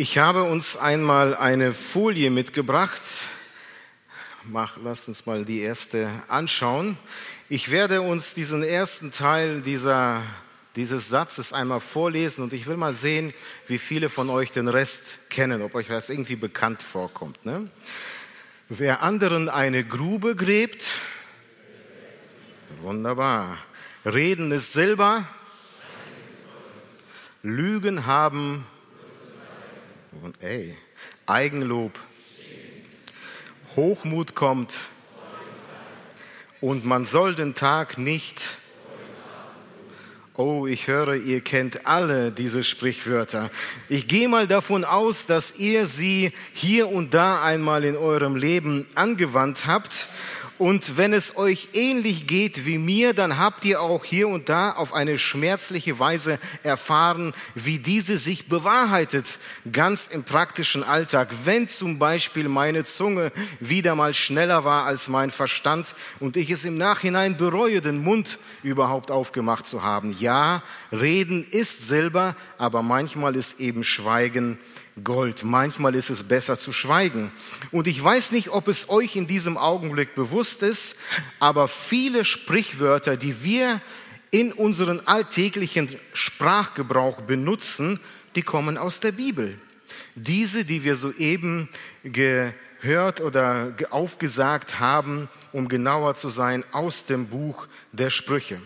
Ich habe uns einmal eine Folie mitgebracht. Mach, lasst uns mal die erste anschauen. Ich werde uns diesen ersten Teil dieser, dieses Satzes einmal vorlesen und ich will mal sehen, wie viele von euch den Rest kennen, ob euch das irgendwie bekannt vorkommt. Ne? Wer anderen eine Grube gräbt, wunderbar. Reden ist Silber, Lügen haben und ey, Eigenlob, Hochmut kommt und man soll den Tag nicht. Oh, ich höre, ihr kennt alle diese Sprichwörter. Ich gehe mal davon aus, dass ihr sie hier und da einmal in eurem Leben angewandt habt und wenn es euch ähnlich geht wie mir, dann habt ihr auch hier und da auf eine schmerzliche Weise erfahren, wie diese sich bewahrheitet, ganz im praktischen Alltag. Wenn zum Beispiel meine Zunge wieder mal schneller war als mein Verstand und ich es im Nachhinein bereue, den Mund überhaupt aufgemacht zu haben. Ja, reden ist Silber, aber manchmal ist eben Schweigen Gold. Manchmal ist es besser zu schweigen. Und ich weiß nicht, ob es euch in diesem Augenblick bewusst ist, aber viele Sprichwörter, die wir in unseren alltäglichen Sprachgebrauch benutzen, die kommen aus der Bibel. Diese, die wir soeben gehört oder aufgesagt haben, um genauer zu sein, aus dem Buch der Sprüche.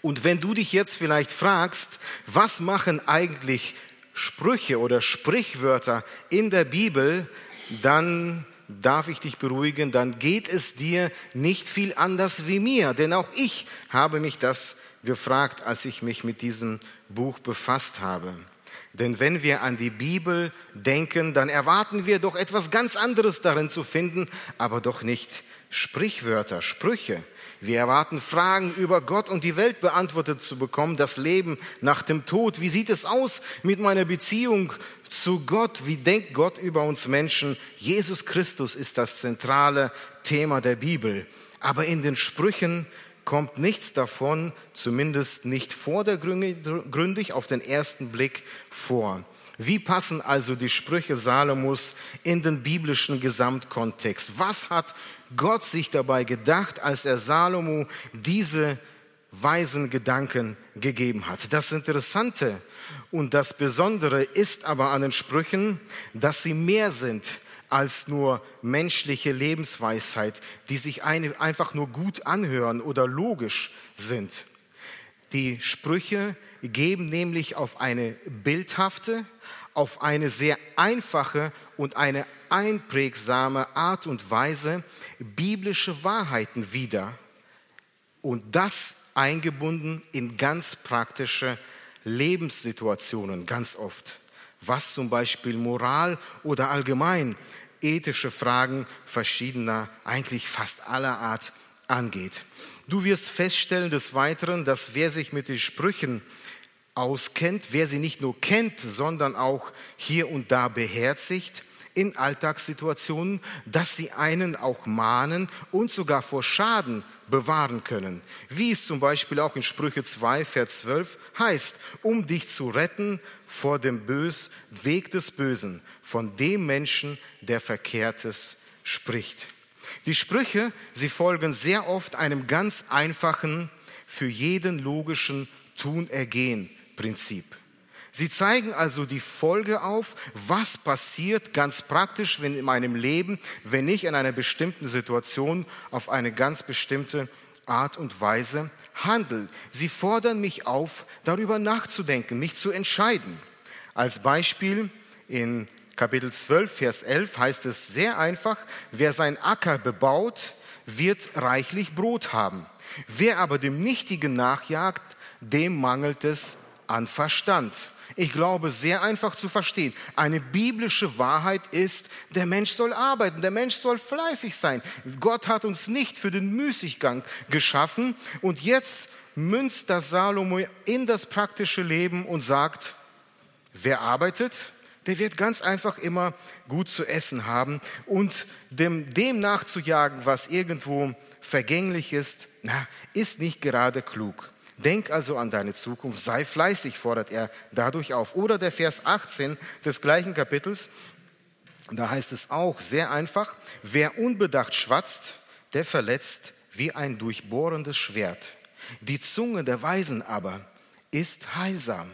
Und wenn du dich jetzt vielleicht fragst, was machen eigentlich Sprüche oder Sprichwörter in der Bibel, dann darf ich dich beruhigen, dann geht es dir nicht viel anders wie mir. Denn auch ich habe mich das gefragt, als ich mich mit diesem Buch befasst habe. Denn wenn wir an die Bibel denken, dann erwarten wir doch etwas ganz anderes darin zu finden, aber doch nicht Sprichwörter, Sprüche. Wir erwarten Fragen über Gott und die Welt beantwortet zu bekommen, das Leben nach dem Tod. Wie sieht es aus mit meiner Beziehung zu Gott? Wie denkt Gott über uns Menschen? Jesus Christus ist das zentrale Thema der Bibel. Aber in den Sprüchen kommt nichts davon, zumindest nicht vordergründig auf den ersten Blick vor. Wie passen also die Sprüche Salomos in den biblischen Gesamtkontext? Was hat Gott sich dabei gedacht, als er Salomo diese weisen Gedanken gegeben hat. Das Interessante und das Besondere ist aber an den Sprüchen, dass sie mehr sind als nur menschliche Lebensweisheit, die sich einfach nur gut anhören oder logisch sind. Die Sprüche geben nämlich auf eine bildhafte, auf eine sehr einfache und eine einprägsame Art und Weise biblische Wahrheiten wieder und das eingebunden in ganz praktische Lebenssituationen ganz oft, was zum Beispiel Moral oder allgemein ethische Fragen verschiedener, eigentlich fast aller Art angeht. Du wirst feststellen des Weiteren, dass wer sich mit den Sprüchen auskennt, wer sie nicht nur kennt, sondern auch hier und da beherzigt, in Alltagssituationen, dass sie einen auch mahnen und sogar vor Schaden bewahren können. Wie es zum Beispiel auch in Sprüche 2, Vers 12 heißt, um dich zu retten vor dem Bös, Weg des Bösen, von dem Menschen, der Verkehrtes spricht. Die Sprüche, sie folgen sehr oft einem ganz einfachen, für jeden logischen Tun-Ergehen-Prinzip. Sie zeigen also die Folge auf, was passiert ganz praktisch wenn in meinem Leben, wenn ich in einer bestimmten Situation auf eine ganz bestimmte Art und Weise handle. Sie fordern mich auf, darüber nachzudenken, mich zu entscheiden. Als Beispiel in Kapitel 12, Vers 11 heißt es sehr einfach, wer sein Acker bebaut, wird reichlich Brot haben. Wer aber dem Nichtigen nachjagt, dem mangelt es an Verstand. Ich glaube, sehr einfach zu verstehen. Eine biblische Wahrheit ist, der Mensch soll arbeiten, der Mensch soll fleißig sein. Gott hat uns nicht für den Müßiggang geschaffen und jetzt münzt das Salomo in das praktische Leben und sagt, wer arbeitet, der wird ganz einfach immer gut zu essen haben und dem, dem nachzujagen, was irgendwo vergänglich ist, na, ist nicht gerade klug. Denk also an deine Zukunft, sei fleißig, fordert er dadurch auf. Oder der Vers 18 des gleichen Kapitels, da heißt es auch sehr einfach, wer unbedacht schwatzt, der verletzt wie ein durchbohrendes Schwert. Die Zunge der Weisen aber ist heilsam.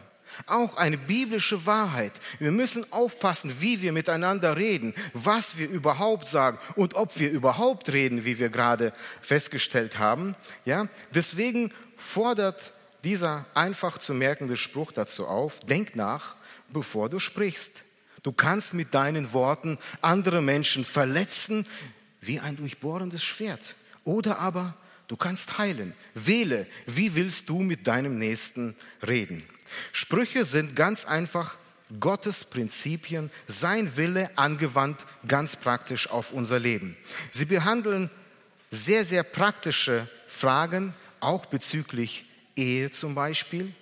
Auch eine biblische Wahrheit. Wir müssen aufpassen, wie wir miteinander reden, was wir überhaupt sagen und ob wir überhaupt reden, wie wir gerade festgestellt haben. Ja, deswegen fordert dieser einfach zu merkende Spruch dazu auf, denk nach, bevor du sprichst. Du kannst mit deinen Worten andere Menschen verletzen wie ein durchbohrendes Schwert. Oder aber du kannst heilen. Wähle, wie willst du mit deinem Nächsten reden. Sprüche sind ganz einfach Gottes Prinzipien, sein Wille angewandt ganz praktisch auf unser Leben. Sie behandeln sehr, sehr praktische Fragen, auch bezüglich Ehe zum Beispiel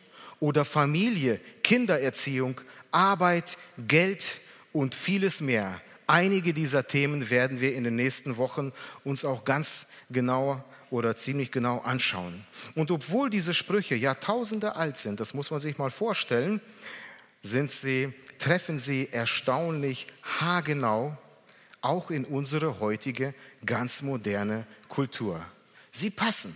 oder Familie, Kindererziehung, Arbeit, Geld und vieles mehr. Einige dieser Themen werden wir in den nächsten Wochen uns auch ganz genau oder ziemlich genau anschauen. Und obwohl diese Sprüche Jahrtausende alt sind, das muss man sich mal vorstellen, sind sie, treffen sie erstaunlich haargenau auch in unsere heutige ganz moderne Kultur. Sie passen,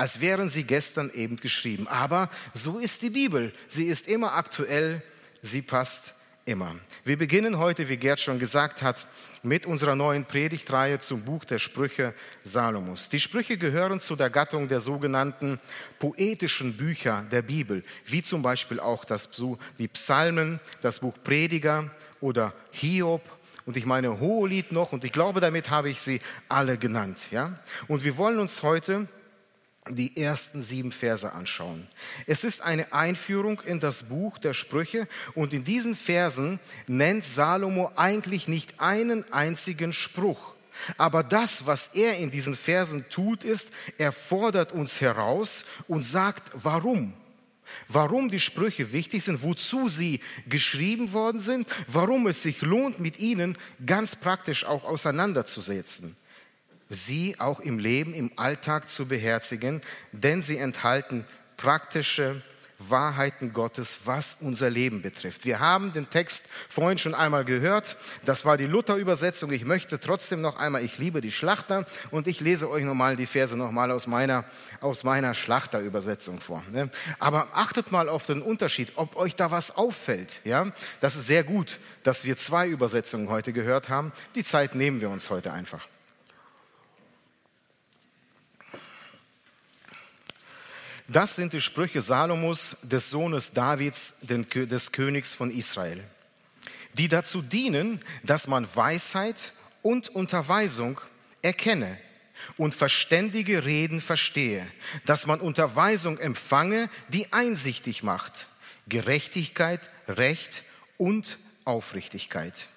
als wären sie gestern eben geschrieben. Aber so ist die Bibel. Sie ist immer aktuell, sie passt immer. Wir beginnen heute, wie Gerd schon gesagt hat, mit unserer neuen Predigtreihe zum Buch der Sprüche Salomos. Die Sprüche gehören zu der Gattung der sogenannten poetischen Bücher der Bibel, wie zum Beispiel auch das, die Psalmen, das Buch Prediger oder Hiob und ich meine Hohelied noch und ich glaube, damit habe ich sie alle genannt. Ja? Und wir wollen uns heute die ersten sieben Verse anschauen. Es ist eine Einführung in das Buch der Sprüche und in diesen Versen nennt Salomo eigentlich nicht einen einzigen Spruch. Aber das, was er in diesen Versen tut, ist, er fordert uns heraus und sagt, warum. Warum die Sprüche wichtig sind, wozu sie geschrieben worden sind, warum es sich lohnt, mit ihnen ganz praktisch auch auseinanderzusetzen sie auch im Leben, im Alltag zu beherzigen, denn sie enthalten praktische Wahrheiten Gottes, was unser Leben betrifft. Wir haben den Text vorhin schon einmal gehört. Das war die Luther-Übersetzung. Ich möchte trotzdem noch einmal, ich liebe die Schlachter und ich lese euch nochmal die Verse nochmal aus meiner, aus meiner Schlachter-Übersetzung vor. Ne? Aber achtet mal auf den Unterschied, ob euch da was auffällt. Ja? Das ist sehr gut, dass wir zwei Übersetzungen heute gehört haben. Die Zeit nehmen wir uns heute einfach. Das sind die Sprüche Salomos, des Sohnes Davids, des Königs von Israel, die dazu dienen, dass man Weisheit und Unterweisung erkenne und verständige Reden verstehe, dass man Unterweisung empfange, die einsichtig macht, Gerechtigkeit, Recht und Aufrichtigkeit,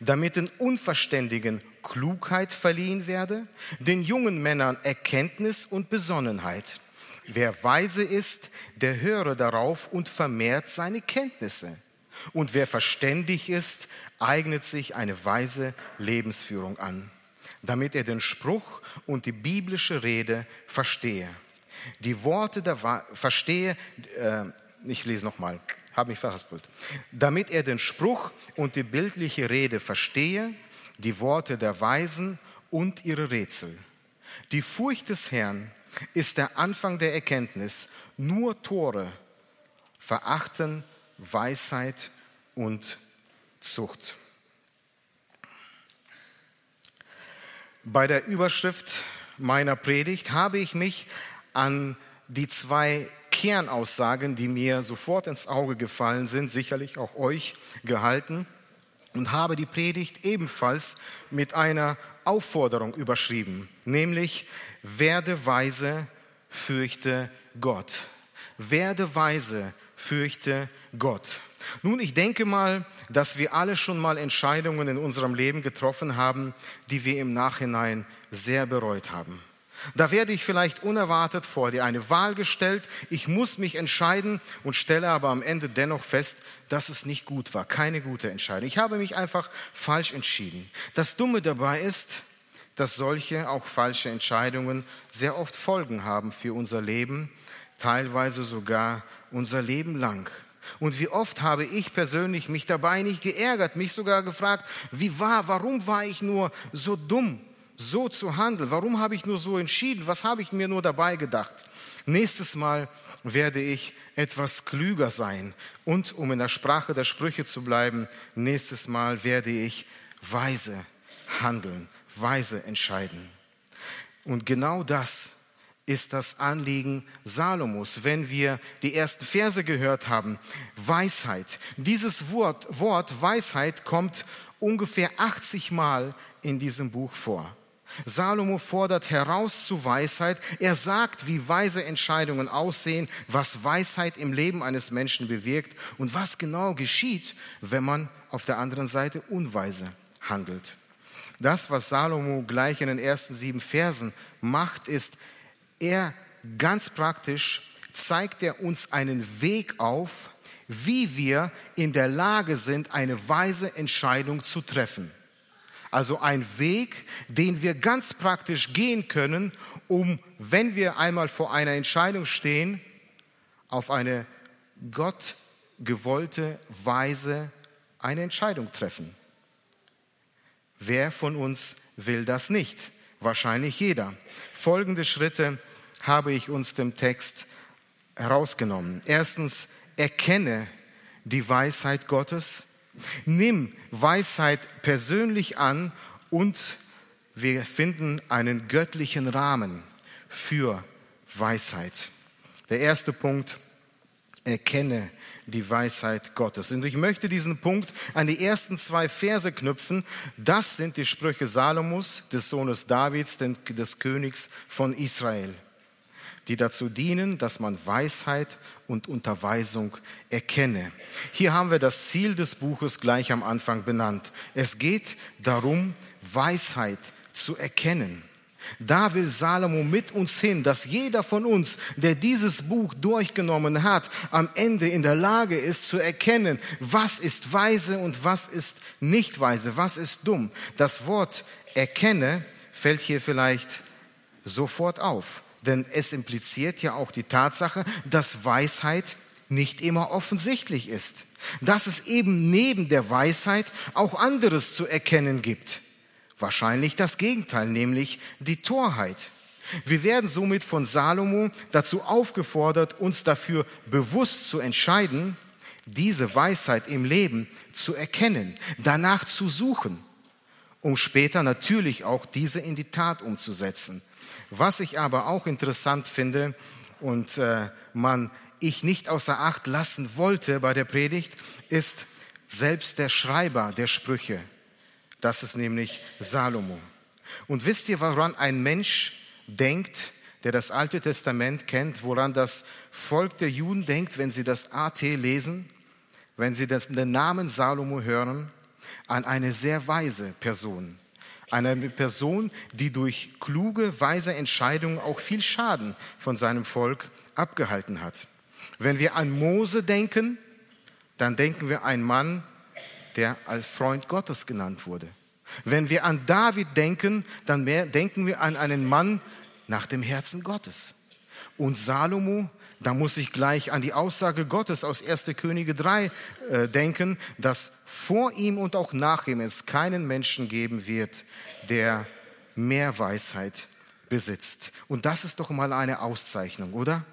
damit den Unverständigen Klugheit verliehen werde, den jungen Männern Erkenntnis und Besonnenheit Wer weise ist, der höre darauf und vermehrt seine Kenntnisse. Und wer verständig ist, eignet sich eine weise Lebensführung an, damit er den Spruch und die biblische Rede verstehe. Die Worte der Wa verstehe, äh, ich lese nochmal, habe mich verhaspelt. Damit er den Spruch und die bildliche Rede verstehe, die Worte der Weisen und ihre Rätsel. Die Furcht des Herrn ist der Anfang der Erkenntnis. Nur Tore verachten Weisheit und Zucht. Bei der Überschrift meiner Predigt habe ich mich an die zwei Kernaussagen, die mir sofort ins Auge gefallen sind, sicherlich auch euch gehalten und habe die Predigt ebenfalls mit einer Aufforderung überschrieben, nämlich werde weise, fürchte Gott. Werde weise, fürchte Gott. Nun, ich denke mal, dass wir alle schon mal Entscheidungen in unserem Leben getroffen haben, die wir im Nachhinein sehr bereut haben. Da werde ich vielleicht unerwartet vor dir eine Wahl gestellt. Ich muss mich entscheiden und stelle aber am Ende dennoch fest, dass es nicht gut war. Keine gute Entscheidung. Ich habe mich einfach falsch entschieden. Das Dumme dabei ist, dass solche auch falsche Entscheidungen sehr oft Folgen haben für unser Leben, teilweise sogar unser Leben lang. Und wie oft habe ich persönlich mich dabei nicht geärgert, mich sogar gefragt, wie war, warum war ich nur so dumm, so zu handeln? Warum habe ich nur so entschieden? Was habe ich mir nur dabei gedacht? Nächstes Mal werde ich etwas klüger sein. Und um in der Sprache der Sprüche zu bleiben, nächstes Mal werde ich weise handeln, weise entscheiden. Und genau das ist das Anliegen Salomos, wenn wir die ersten Verse gehört haben. Weisheit. Dieses Wort, Wort Weisheit kommt ungefähr 80 Mal in diesem Buch vor. Salomo fordert heraus zu Weisheit. Er sagt, wie weise Entscheidungen aussehen, was Weisheit im Leben eines Menschen bewirkt und was genau geschieht, wenn man auf der anderen Seite unweise handelt. Das, was Salomo gleich in den ersten sieben Versen macht, ist, er ganz praktisch zeigt er uns einen Weg auf, wie wir in der Lage sind, eine weise Entscheidung zu treffen. Also ein Weg, den wir ganz praktisch gehen können, um, wenn wir einmal vor einer Entscheidung stehen, auf eine Gott gewollte Weise eine Entscheidung treffen. Wer von uns will das nicht? Wahrscheinlich jeder. Folgende Schritte habe ich uns dem Text herausgenommen. Erstens, erkenne die Weisheit Gottes. Nimm Weisheit persönlich an und wir finden einen göttlichen Rahmen für Weisheit. Der erste Punkt, erkenne die Weisheit Gottes. Und ich möchte diesen Punkt an die ersten zwei Verse knüpfen. Das sind die Sprüche Salomos, des Sohnes Davids, des Königs von Israel, die dazu dienen, dass man Weisheit und Unterweisung erkenne. Hier haben wir das Ziel des Buches gleich am Anfang benannt. Es geht darum, Weisheit zu erkennen. Da will Salomo mit uns hin, dass jeder von uns, der dieses Buch durchgenommen hat, am Ende in der Lage ist zu erkennen, was ist weise und was ist nicht weise, was ist dumm. Das Wort erkenne fällt hier vielleicht sofort auf, denn es impliziert ja auch die Tatsache, dass Weisheit nicht immer offensichtlich ist, dass es eben neben der Weisheit auch anderes zu erkennen gibt. Wahrscheinlich das Gegenteil, nämlich die Torheit. Wir werden somit von Salomo dazu aufgefordert, uns dafür bewusst zu entscheiden, diese Weisheit im Leben zu erkennen, danach zu suchen, um später natürlich auch diese in die Tat umzusetzen. Was ich aber auch interessant finde und äh, man ich nicht außer Acht lassen wollte bei der Predigt, ist selbst der Schreiber der Sprüche, das ist nämlich Salomo. Und wisst ihr, woran ein Mensch denkt, der das Alte Testament kennt, woran das Volk der Juden denkt, wenn sie das AT lesen, wenn sie den Namen Salomo hören? An eine sehr weise Person. Eine Person, die durch kluge, weise Entscheidungen auch viel Schaden von seinem Volk abgehalten hat. Wenn wir an Mose denken, dann denken wir an einen Mann, der als Freund Gottes genannt wurde. Wenn wir an David denken, dann denken wir an einen Mann nach dem Herzen Gottes. Und Salomo, da muss ich gleich an die Aussage Gottes aus 1. Könige 3 äh, denken, dass vor ihm und auch nach ihm es keinen Menschen geben wird, der mehr Weisheit besitzt. Und das ist doch mal eine Auszeichnung, oder?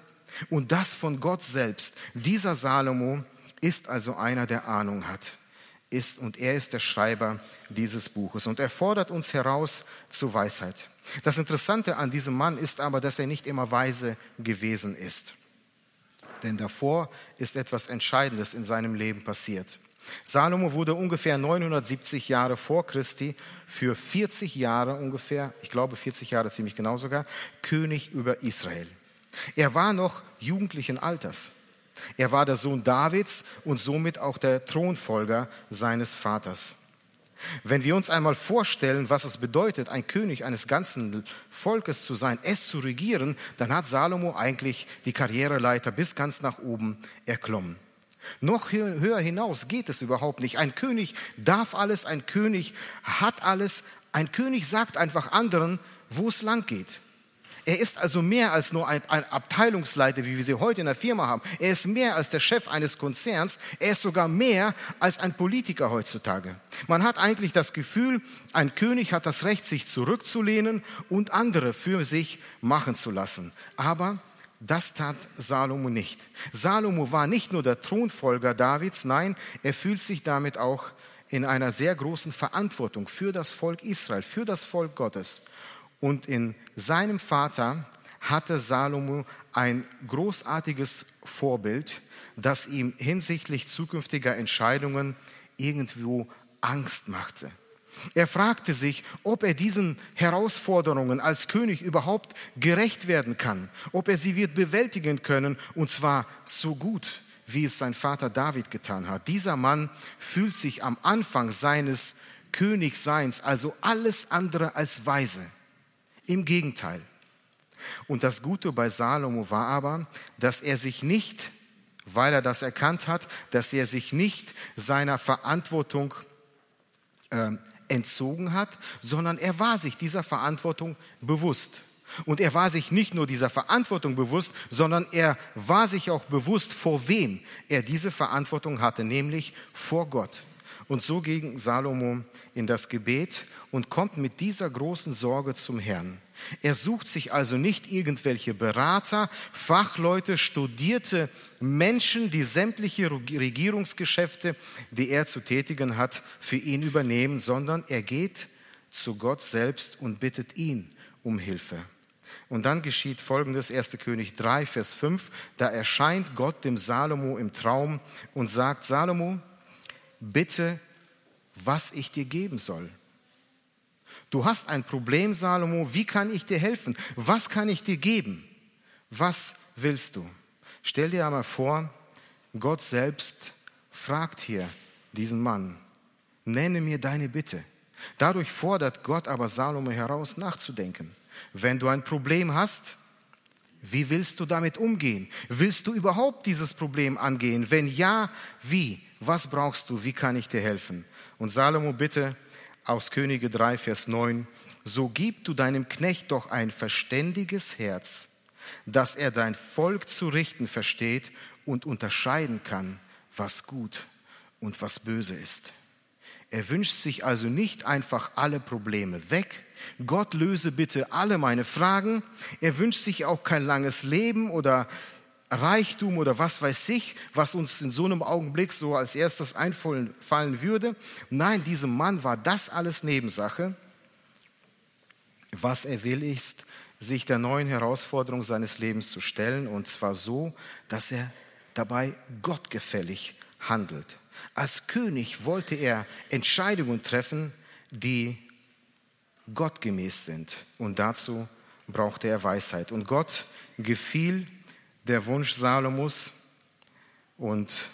Und das von Gott selbst. Dieser Salomo ist also einer, der Ahnung hat ist und er ist der Schreiber dieses Buches und er fordert uns heraus zu Weisheit. Das Interessante an diesem Mann ist aber, dass er nicht immer weise gewesen ist. Denn davor ist etwas Entscheidendes in seinem Leben passiert. Salomo wurde ungefähr 970 Jahre vor Christi für 40 Jahre ungefähr, ich glaube 40 Jahre ziemlich genau sogar, König über Israel. Er war noch jugendlichen Alters. Er war der Sohn Davids und somit auch der Thronfolger seines Vaters. Wenn wir uns einmal vorstellen, was es bedeutet, ein König eines ganzen Volkes zu sein, es zu regieren, dann hat Salomo eigentlich die Karriereleiter bis ganz nach oben erklommen. Noch höher hinaus geht es überhaupt nicht. Ein König darf alles, ein König hat alles. Ein König sagt einfach anderen, wo es lang geht. Er ist also mehr als nur ein, ein, Abteilungsleiter, wie wir sie heute in der Firma haben. Er ist mehr als der Chef eines Konzerns. Er ist sogar mehr als ein Politiker heutzutage. Man hat eigentlich das Gefühl, ein König hat das Recht, sich zurückzulehnen und andere für sich machen zu lassen. Aber das tat Salomo nicht. Salomo war nicht nur der Thronfolger Davids, nein, er fühlt sich damit auch in einer sehr großen Verantwortung für das Volk Israel, für das Volk Gottes. Und in seinem Vater hatte Salomo ein großartiges Vorbild, das ihm hinsichtlich zukünftiger Entscheidungen irgendwo Angst machte. Er fragte sich, ob er diesen Herausforderungen als König überhaupt gerecht werden kann, ob er sie wird bewältigen können, und zwar so gut, wie es sein Vater David getan hat. Dieser Mann fühlt sich am Anfang seines Königseins also alles andere als weise. Im Gegenteil. Und das Gute bei Salomo war aber, dass er sich nicht, weil er das erkannt hat, dass er sich nicht seiner Verantwortung äh, entzogen hat, sondern er war sich dieser Verantwortung bewusst. Und er war sich nicht nur dieser Verantwortung bewusst, sondern er war sich auch bewusst, vor wem er diese Verantwortung hatte, nämlich vor Gott. Und so ging Salomo in das Gebet und kommt mit dieser großen Sorge zum Herrn. Er sucht sich also nicht irgendwelche Berater, Fachleute, studierte Menschen, die sämtliche Regierungsgeschäfte, die er zu tätigen hat, für ihn übernehmen, sondern er geht zu Gott selbst und bittet ihn um Hilfe. Und dann geschieht folgendes, 1. König 3, Vers 5, da erscheint Gott dem Salomo im Traum und sagt, Salomo, bitte, was ich dir geben soll. Du hast ein Problem, Salomo, wie kann ich dir helfen? Was kann ich dir geben? Was willst du? Stell dir einmal vor, Gott selbst fragt hier diesen Mann, nenne mir deine Bitte. Dadurch fordert Gott aber Salomo heraus, nachzudenken. Wenn du ein Problem hast, wie willst du damit umgehen? Willst du überhaupt dieses Problem angehen? Wenn ja, wie? Was brauchst du? Wie kann ich dir helfen? Und Salomo bitte aus Könige 3, Vers 9, so gib du deinem Knecht doch ein verständiges Herz, dass er dein Volk zu richten versteht und unterscheiden kann, was gut und was böse ist. Er wünscht sich also nicht einfach alle Probleme weg. Gott löse bitte alle meine Fragen. Er wünscht sich auch kein langes Leben oder Reichtum oder was weiß ich, was uns in so einem Augenblick so als erstes einfallen würde. Nein, diesem Mann war das alles Nebensache. Was er will, ist, sich der neuen Herausforderung seines Lebens zu stellen und zwar so, dass er dabei gottgefällig handelt. Als König wollte er Entscheidungen treffen, die gottgemäß sind. Und dazu brauchte er Weisheit. Und Gott gefiel der Wunsch Salomos und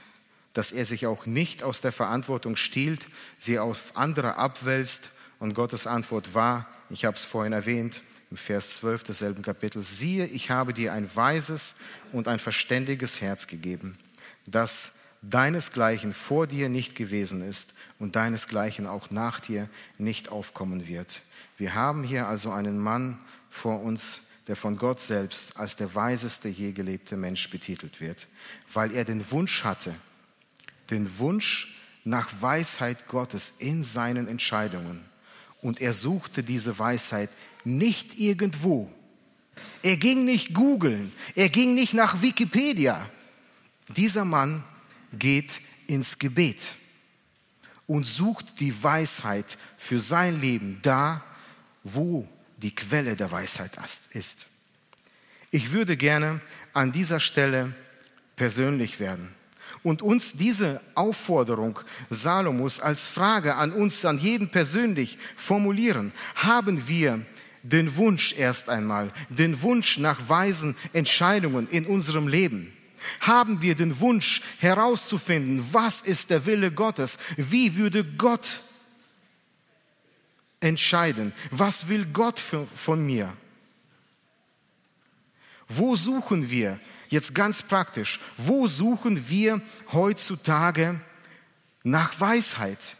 dass er sich auch nicht aus der Verantwortung stiehlt, sie auf andere abwälzt. Und Gottes Antwort war, ich habe es vorhin erwähnt, im Vers 12 desselben Kapitels, siehe, ich habe dir ein weises und ein verständiges Herz gegeben, das deinesgleichen vor dir nicht gewesen ist und deinesgleichen auch nach dir nicht aufkommen wird. Wir haben hier also einen Mann vor uns, der von Gott selbst als der weiseste je gelebte Mensch betitelt wird, weil er den Wunsch hatte, den Wunsch nach Weisheit Gottes in seinen Entscheidungen. Und er suchte diese Weisheit nicht irgendwo. Er ging nicht googeln, er ging nicht nach Wikipedia. Dieser Mann geht ins Gebet und sucht die Weisheit für sein Leben da, wo die Quelle der Weisheit ist. Ich würde gerne an dieser Stelle persönlich werden und uns diese Aufforderung Salomos als Frage an uns, an jeden persönlich formulieren. Haben wir den Wunsch erst einmal, den Wunsch nach weisen Entscheidungen in unserem Leben? Haben wir den Wunsch herauszufinden, was ist der Wille Gottes? Wie würde Gott entscheiden? Was will Gott für, von mir? Wo suchen wir, jetzt ganz praktisch, wo suchen wir heutzutage nach Weisheit?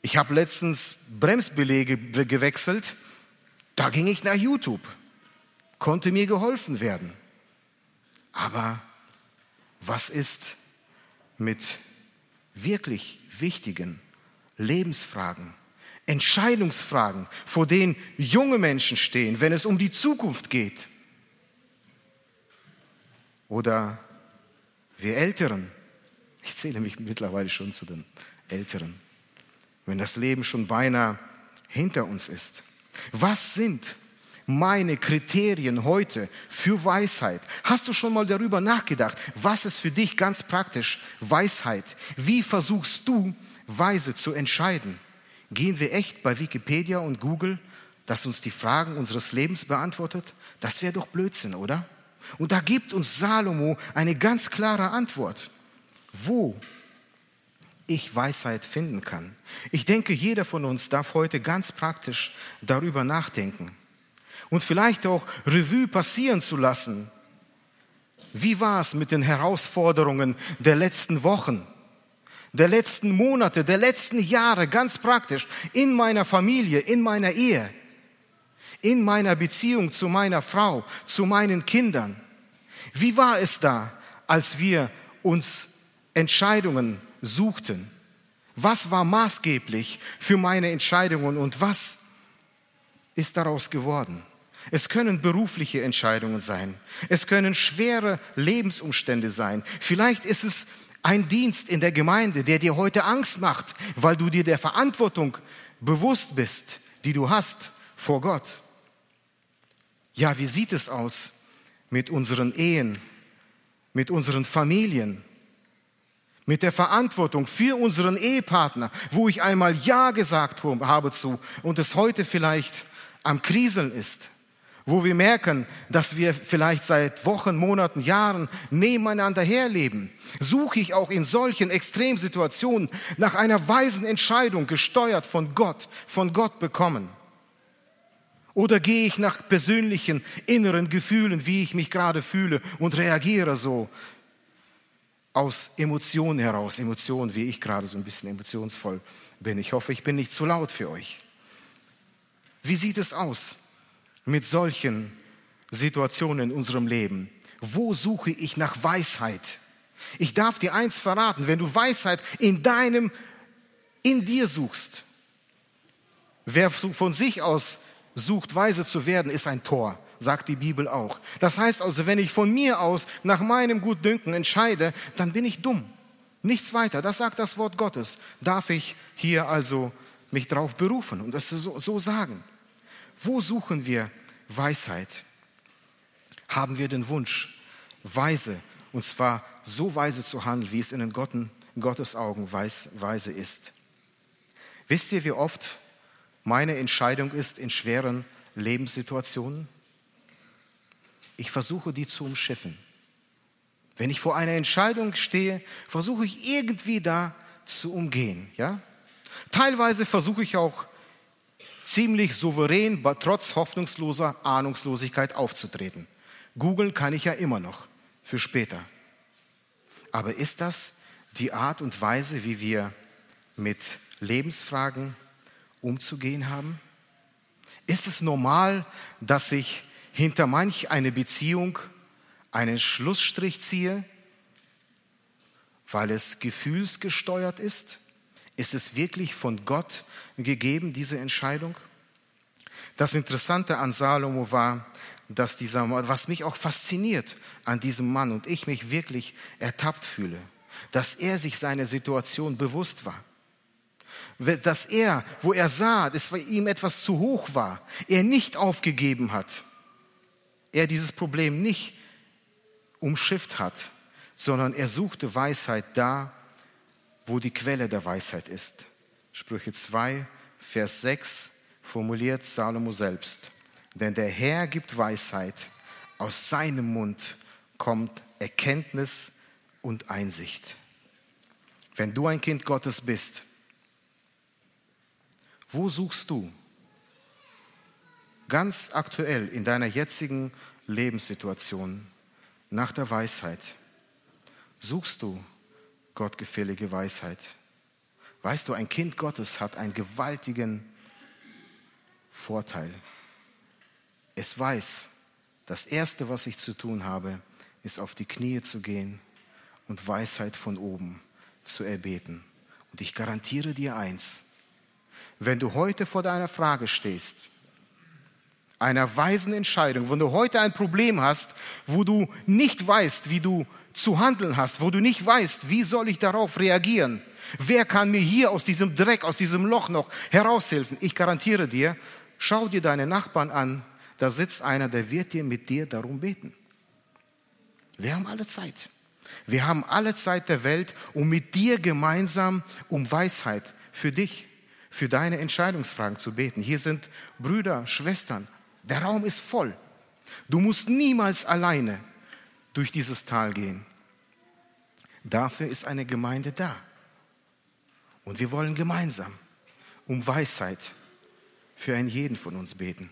Ich habe letztens Bremsbelege gewechselt Da ging ich nach YouTube, konnte mir geholfen werden. Aber was ist mit wirklich wichtigen Lebensfragen, Entscheidungsfragen, vor denen junge Menschen stehen, wenn es um die Zukunft geht? Oder wir Älteren, ich zähle mich mittlerweile schon zu den Älteren, wenn das Leben schon beinahe hinter uns ist. Was sind meine Kriterien heute für Weisheit? Hast du schon mal darüber nachgedacht, was ist für dich ganz praktisch Weisheit? Wie versuchst du, weise zu entscheiden? Gehen wir echt bei Wikipedia und Google, das uns die Fragen unseres Lebens beantwortet? Das wäre doch Blödsinn, oder? Und da gibt uns Salomo eine ganz klare Antwort. Wo ich Weisheit finden kann. Ich denke, jeder von uns darf heute ganz praktisch darüber nachdenken und vielleicht auch Revue passieren zu lassen. Wie war es mit den Herausforderungen der letzten Wochen, der letzten Monate, der letzten Jahre, ganz praktisch, in meiner Familie, in meiner Ehe, in meiner Beziehung zu meiner Frau, zu meinen Kindern? Wie war es da, als wir uns Entscheidungen suchten? Was war maßgeblich für meine Entscheidungen und was ist daraus geworden? Es können berufliche Entscheidungen sein. Es können schwere Lebensumstände sein. Vielleicht ist es ein Dienst in der Gemeinde, der dir heute Angst macht, weil du dir der Verantwortung bewusst bist, die du hast vor Gott. Ja, wie sieht es aus mit unseren Ehen, mit unseren Familien, mit der Verantwortung für unseren Ehepartner, wo ich einmal Ja gesagt habe zu und es heute vielleicht am Kriseln ist, wo wir merken, dass wir vielleicht seit Wochen, Monaten, Jahren nebeneinander herleben, suche ich auch in solchen Extremsituationen nach einer weisen Entscheidung, gesteuert von Gott, von Gott bekommen. Oder gehe ich nach persönlichen inneren Gefühlen, wie ich mich gerade fühle und reagiere so aus Emotionen heraus, Emotionen, wie ich gerade so ein bisschen emotionsvoll bin. Ich hoffe, ich bin nicht zu laut für euch. Wie sieht es aus mit solchen Situationen in unserem Leben? Wo suche ich nach Weisheit? Ich darf dir eins verraten, wenn du Weisheit in deinem, in dir suchst, wer von sich aus sucht, weise zu werden, ist ein Tor sagt die Bibel auch. Das heißt also, wenn ich von mir aus nach meinem Gutdünken entscheide, dann bin ich dumm. Nichts weiter. Das sagt das Wort Gottes. Darf ich hier also mich darauf berufen und das so, so sagen? Wo suchen wir Weisheit? Haben wir den Wunsch, weise, und zwar so weise zu handeln, wie es in den Gotten, in Gottes Augen weise ist? Wisst ihr, wie oft meine Entscheidung ist in schweren Lebenssituationen? ich versuche die zu umschiffen. Wenn ich vor einer Entscheidung stehe, versuche ich irgendwie da zu umgehen. Ja? Teilweise versuche ich auch ziemlich souverän, trotz hoffnungsloser Ahnungslosigkeit aufzutreten. Googeln kann ich ja immer noch für später. Aber ist das die Art und Weise, wie wir mit Lebensfragen umzugehen haben? Ist es normal, dass ich hinter manch eine Beziehung einen Schlussstrich ziehe, weil es gefühlsgesteuert ist? Ist es wirklich von Gott gegeben, diese Entscheidung? Das Interessante an Salomo war, dass dieser, was mich auch fasziniert an diesem Mann und ich mich wirklich ertappt fühle, dass er sich seiner Situation bewusst war. Dass er, wo er sah, dass ihm etwas zu hoch war, er nicht aufgegeben hat, er dieses Problem nicht umschifft hat, sondern er suchte Weisheit da, wo die Quelle der Weisheit ist. Sprüche 2, Vers 6 formuliert Salomo selbst. Denn der Herr gibt Weisheit, aus seinem Mund kommt Erkenntnis und Einsicht. Wenn du ein Kind Gottes bist, wo suchst du ganz aktuell in deiner jetzigen Lebenssituation nach der Weisheit? Suchst du gottgefällige Weisheit? Weißt du, ein Kind Gottes hat einen gewaltigen Vorteil. es weiß, das Erste, was ich zu tun habe, ist auf die Knie zu gehen und Weisheit von oben zu erbeten. Und ich garantiere dir eins, wenn du heute vor deiner Frage stehst, einer weisen Entscheidung, wenn du heute ein Problem hast, wo du nicht weißt, wie du zu handeln hast, wo du nicht weißt, wie soll ich darauf reagieren, wer kann mir hier aus diesem Dreck, aus diesem Loch noch heraushelfen, ich garantiere dir, schau dir deine Nachbarn an, da sitzt einer, der wird dir mit dir darum beten. Wir haben alle Zeit. Wir haben alle Zeit der Welt, um mit dir gemeinsam um Weisheit für dich, für deine Entscheidungsfragen zu beten. Hier sind Brüder, Schwestern. Der Raum ist voll. Du musst niemals alleine durch dieses Tal gehen. Dafür ist eine Gemeinde da. Und wir wollen gemeinsam um Weisheit für einen jeden von uns beten.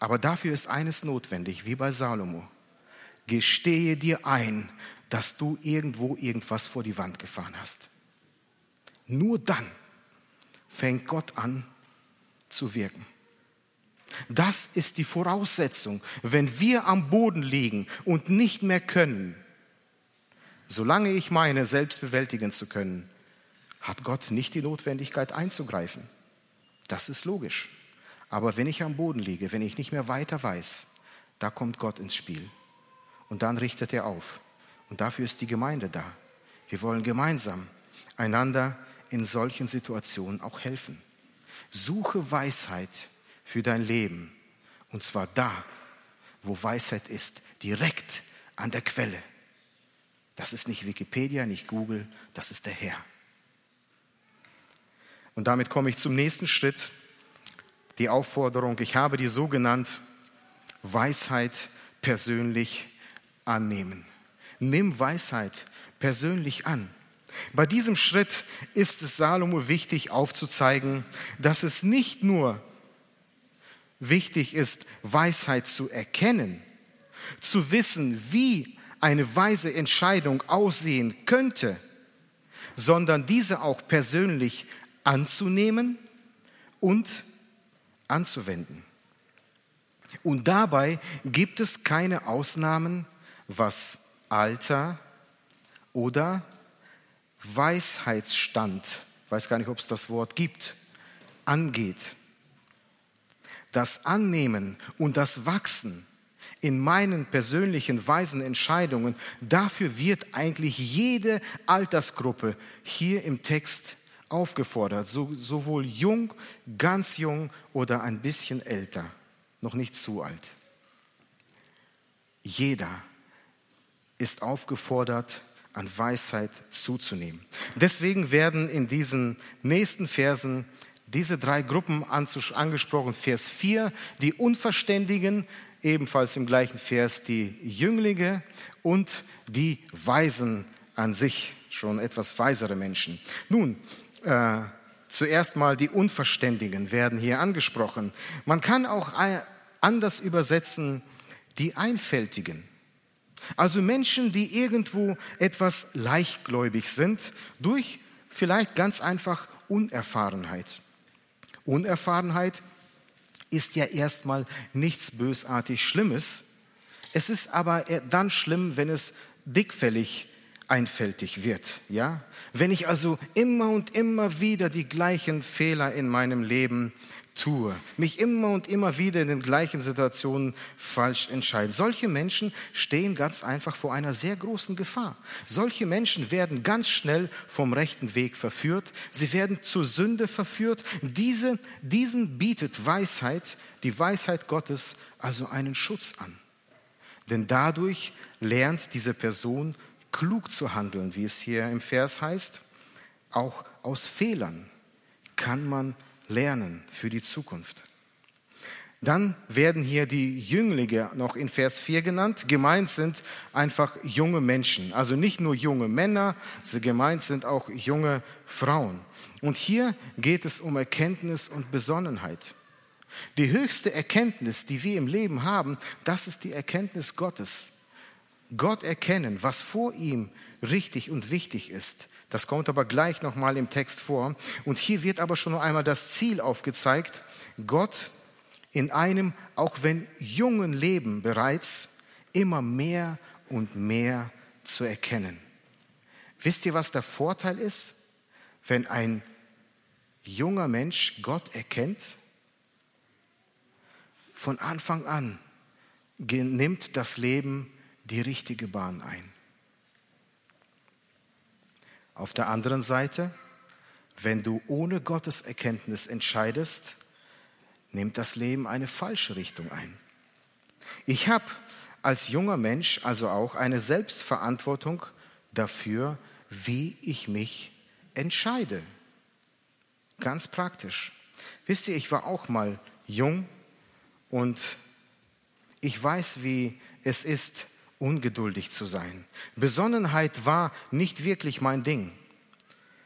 Aber dafür ist eines notwendig, wie bei Salomo. Gestehe dir ein, dass du irgendwo irgendwas vor die Wand gefahren hast. Nur dann fängt Gott an zu wirken. Das ist die Voraussetzung, wenn wir am Boden liegen und nicht mehr können. Solange ich meine, selbst bewältigen zu können, hat Gott nicht die Notwendigkeit einzugreifen. Das ist logisch. Aber wenn ich am Boden liege, wenn ich nicht mehr weiter weiß, da kommt Gott ins Spiel. Und dann richtet er auf. Und dafür ist die Gemeinde da. Wir wollen gemeinsam einander in solchen Situationen auch helfen. Suche Weisheit für dein Leben. Und zwar da, wo Weisheit ist, direkt an der Quelle. Das ist nicht Wikipedia, nicht Google, das ist der Herr. Und damit komme ich zum nächsten Schritt, die Aufforderung, ich habe die so genannt, Weisheit persönlich annehmen. Nimm Weisheit persönlich an. Bei diesem Schritt ist es Salomo wichtig aufzuzeigen, dass es nicht nur wichtig ist, Weisheit zu erkennen, zu wissen, wie eine weise Entscheidung aussehen könnte, sondern diese auch persönlich anzunehmen und anzuwenden. Und dabei gibt es keine Ausnahmen, was Alter oder Weisheitsstand, weiß gar nicht, ob es das Wort gibt, angeht. Das Annehmen und das Wachsen in meinen persönlichen weisen Entscheidungen, dafür wird eigentlich jede Altersgruppe hier im Text aufgefordert, so, sowohl jung, ganz jung oder ein bisschen älter, noch nicht zu alt. Jeder ist aufgefordert, an Weisheit zuzunehmen. Deswegen werden in diesen nächsten Versen diese drei Gruppen angesprochen. Vers 4, die Unverständigen, ebenfalls im gleichen Vers die Jünglinge und die Weisen an sich, schon etwas weisere Menschen. Nun, äh, zuerst mal die Unverständigen werden hier angesprochen. Man kann auch anders übersetzen, die Einfältigen. Also Menschen, die irgendwo etwas leichtgläubig sind, durch vielleicht ganz einfach Unerfahrenheit. Unerfahrenheit ist ja erstmal nichts bösartig Schlimmes. Es ist aber dann schlimm, wenn es dickfällig einfältig wird, ja? Wenn ich also immer und immer wieder die gleichen Fehler in meinem Leben tue, mich immer und immer wieder in den gleichen Situationen falsch entscheide. Solche Menschen stehen ganz einfach vor einer sehr großen Gefahr. Solche Menschen werden ganz schnell vom rechten Weg verführt. Sie werden zur Sünde verführt. Diese, diesen bietet Weisheit, die Weisheit Gottes, also einen Schutz an. Denn dadurch lernt diese Person klug zu handeln, wie es hier im Vers heißt. Auch aus Fehlern kann man lernen für die Zukunft. Dann werden hier die Jünglinge noch in Vers 4 genannt. Gemeint sind einfach junge Menschen. Also nicht nur junge Männer, gemeint sind auch junge Frauen. Und hier geht es um Erkenntnis und Besonnenheit. Die höchste Erkenntnis, die wir im Leben haben, das ist die Erkenntnis Gottes. Gott erkennen, was vor ihm richtig und wichtig ist. Das kommt aber gleich nochmal im Text vor. Und hier wird aber schon noch einmal das Ziel aufgezeigt. Gott in einem, auch wenn jungen Leben bereits, immer mehr und mehr zu erkennen. Wisst ihr, was der Vorteil ist, wenn ein junger Mensch Gott erkennt? Von Anfang an nimmt das Leben die richtige Bahn ein. Auf der anderen Seite, wenn du ohne Gottes Erkenntnis entscheidest, nimmt das Leben eine falsche Richtung ein. Ich habe als junger Mensch also auch eine Selbstverantwortung dafür, wie ich mich entscheide. Ganz praktisch. Wisst ihr, ich war auch mal jung und ich weiß, wie es ist, ungeduldig zu sein. Besonnenheit war nicht wirklich mein Ding.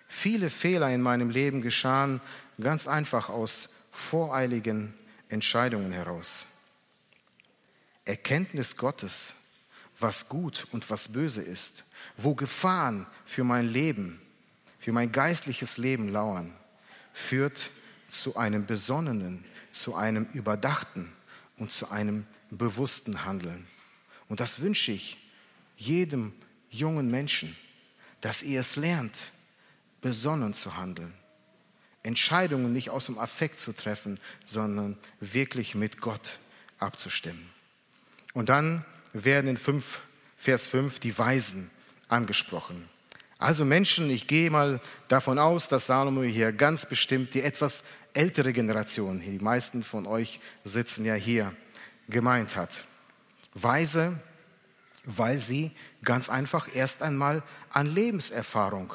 Viele Fehler in meinem Leben geschahen ganz einfach aus voreiligen Entscheidungen heraus. Erkenntnis Gottes, was gut und was böse ist, wo Gefahren für mein Leben, für mein geistliches Leben lauern, führt zu einem besonnenen, zu einem überdachten und zu einem bewussten Handeln. Und das wünsche ich jedem jungen Menschen, dass ihr es lernt, besonnen zu handeln. Entscheidungen nicht aus dem Affekt zu treffen, sondern wirklich mit Gott abzustimmen. Und dann werden in 5, Vers 5 die Weisen angesprochen. Also Menschen, ich gehe mal davon aus, dass Salomo hier ganz bestimmt die etwas ältere Generation, die meisten von euch sitzen ja hier, gemeint hat. Weise, weil sie ganz einfach erst einmal an Lebenserfahrung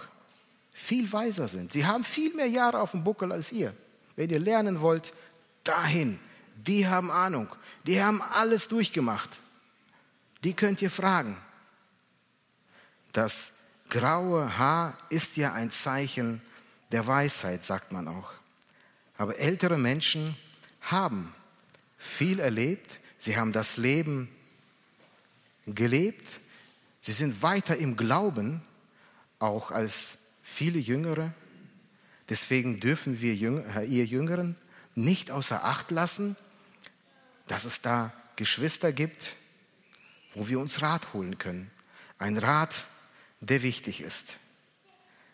viel weiser sind. Sie haben viel mehr Jahre auf dem Buckel als ihr. Wenn ihr lernen wollt, dahin. Die haben Ahnung. Die haben alles durchgemacht. Die könnt ihr fragen. Das graue Haar ist ja ein Zeichen der Weisheit, sagt man auch. Aber ältere Menschen haben viel erlebt. Sie haben das Leben gelebt. Sie sind weiter im Glauben, auch als viele Jüngere. Deswegen dürfen wir äh, ihr Jüngeren nicht außer Acht lassen, dass es da Geschwister gibt, wo wir uns Rat holen können. Ein Rat, der wichtig ist.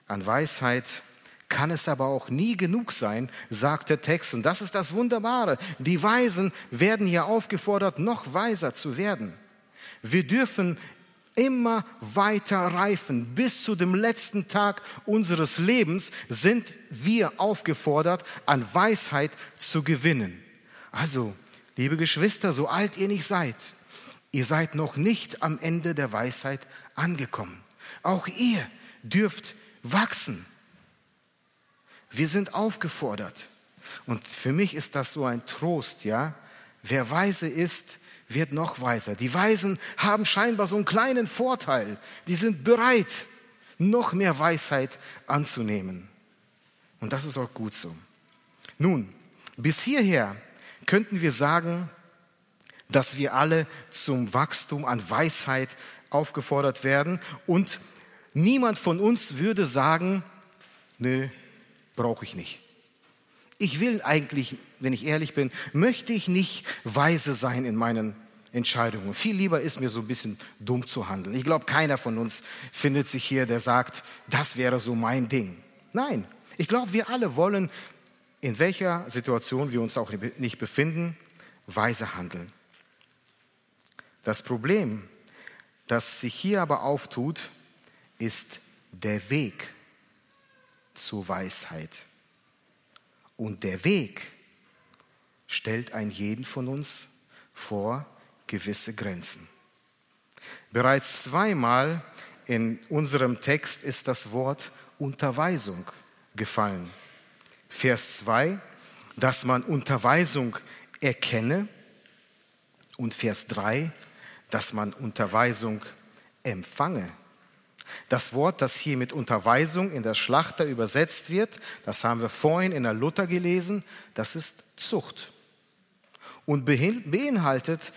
An Weisheit kann es aber auch nie genug sein, sagt der Text. Und das ist das Wunderbare. Die Weisen werden hier aufgefordert, noch weiser zu werden. Wir dürfen immer weiter reifen. Bis zu dem letzten Tag unseres Lebens sind wir aufgefordert, an Weisheit zu gewinnen. Also, liebe Geschwister, so alt ihr nicht seid, ihr seid noch nicht am Ende der Weisheit angekommen. Auch ihr dürft wachsen. Wir sind aufgefordert. Und für mich ist das so ein Trost, ja. Wer weise ist, wird noch weiser. Die Weisen haben scheinbar so einen kleinen Vorteil. Die sind bereit, noch mehr Weisheit anzunehmen. Und das ist auch gut so. Nun, bis hierher könnten wir sagen, dass wir alle zum Wachstum an Weisheit aufgefordert werden und niemand von uns würde sagen, nö, brauche ich nicht. Ich will eigentlich, wenn ich ehrlich bin, möchte ich nicht weise sein in meinen Entscheidungen. Viel lieber ist mir so ein bisschen dumm zu handeln. Ich glaube, keiner von uns findet sich hier, der sagt, das wäre so mein Ding. Nein, ich glaube, wir alle wollen, in welcher Situation wir uns auch nicht befinden, weise handeln. Das Problem, das sich hier aber auftut, ist der Weg zur Weisheit. Und der Weg stellt einen jeden von uns vor gewisse Grenzen. Bereits zweimal in unserem Text ist das Wort Unterweisung gefallen. Vers 2, dass man Unterweisung erkenne und Vers 3, dass man Unterweisung empfange. Das Wort, das hier mit Unterweisung in der Schlachter übersetzt wird, das haben wir vorhin in der Luther gelesen, das ist Zucht und beinhaltet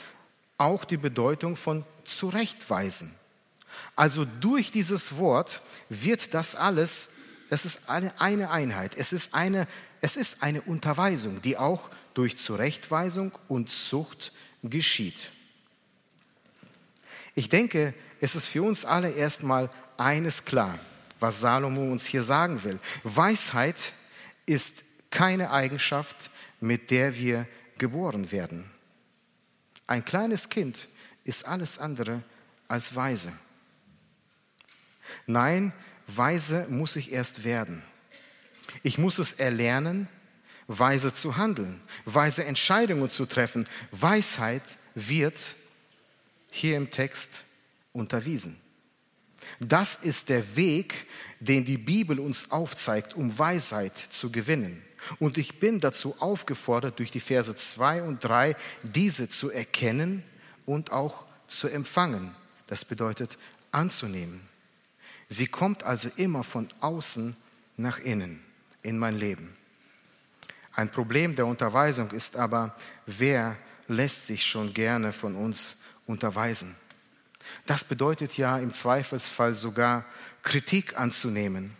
auch die Bedeutung von zurechtweisen. Also durch dieses Wort wird das alles, das ist eine, Einheit, es ist eine, es ist eine Unterweisung, die auch durch Zurechtweisung und Zucht geschieht. Ich denke, es ist für uns alle erstmal eines klar, was Salomo uns hier sagen will. Weisheit ist keine Eigenschaft, mit der wir geboren werden. Ein kleines Kind ist alles andere als weise. Nein, weise muss ich erst werden. Ich muss es erlernen, weise zu handeln, weise Entscheidungen zu treffen. Weisheit wird hier im Text unterwiesen. Das ist der Weg, den die Bibel uns aufzeigt, um Weisheit zu gewinnen. Und ich bin dazu aufgefordert, durch die Verse 2 und 3 diese zu erkennen und auch zu empfangen. Das bedeutet anzunehmen. Sie kommt also immer von außen nach innen in mein Leben. Ein Problem der Unterweisung ist aber, wer lässt sich schon gerne von uns unterweisen? Das bedeutet ja im Zweifelsfall sogar Kritik anzunehmen,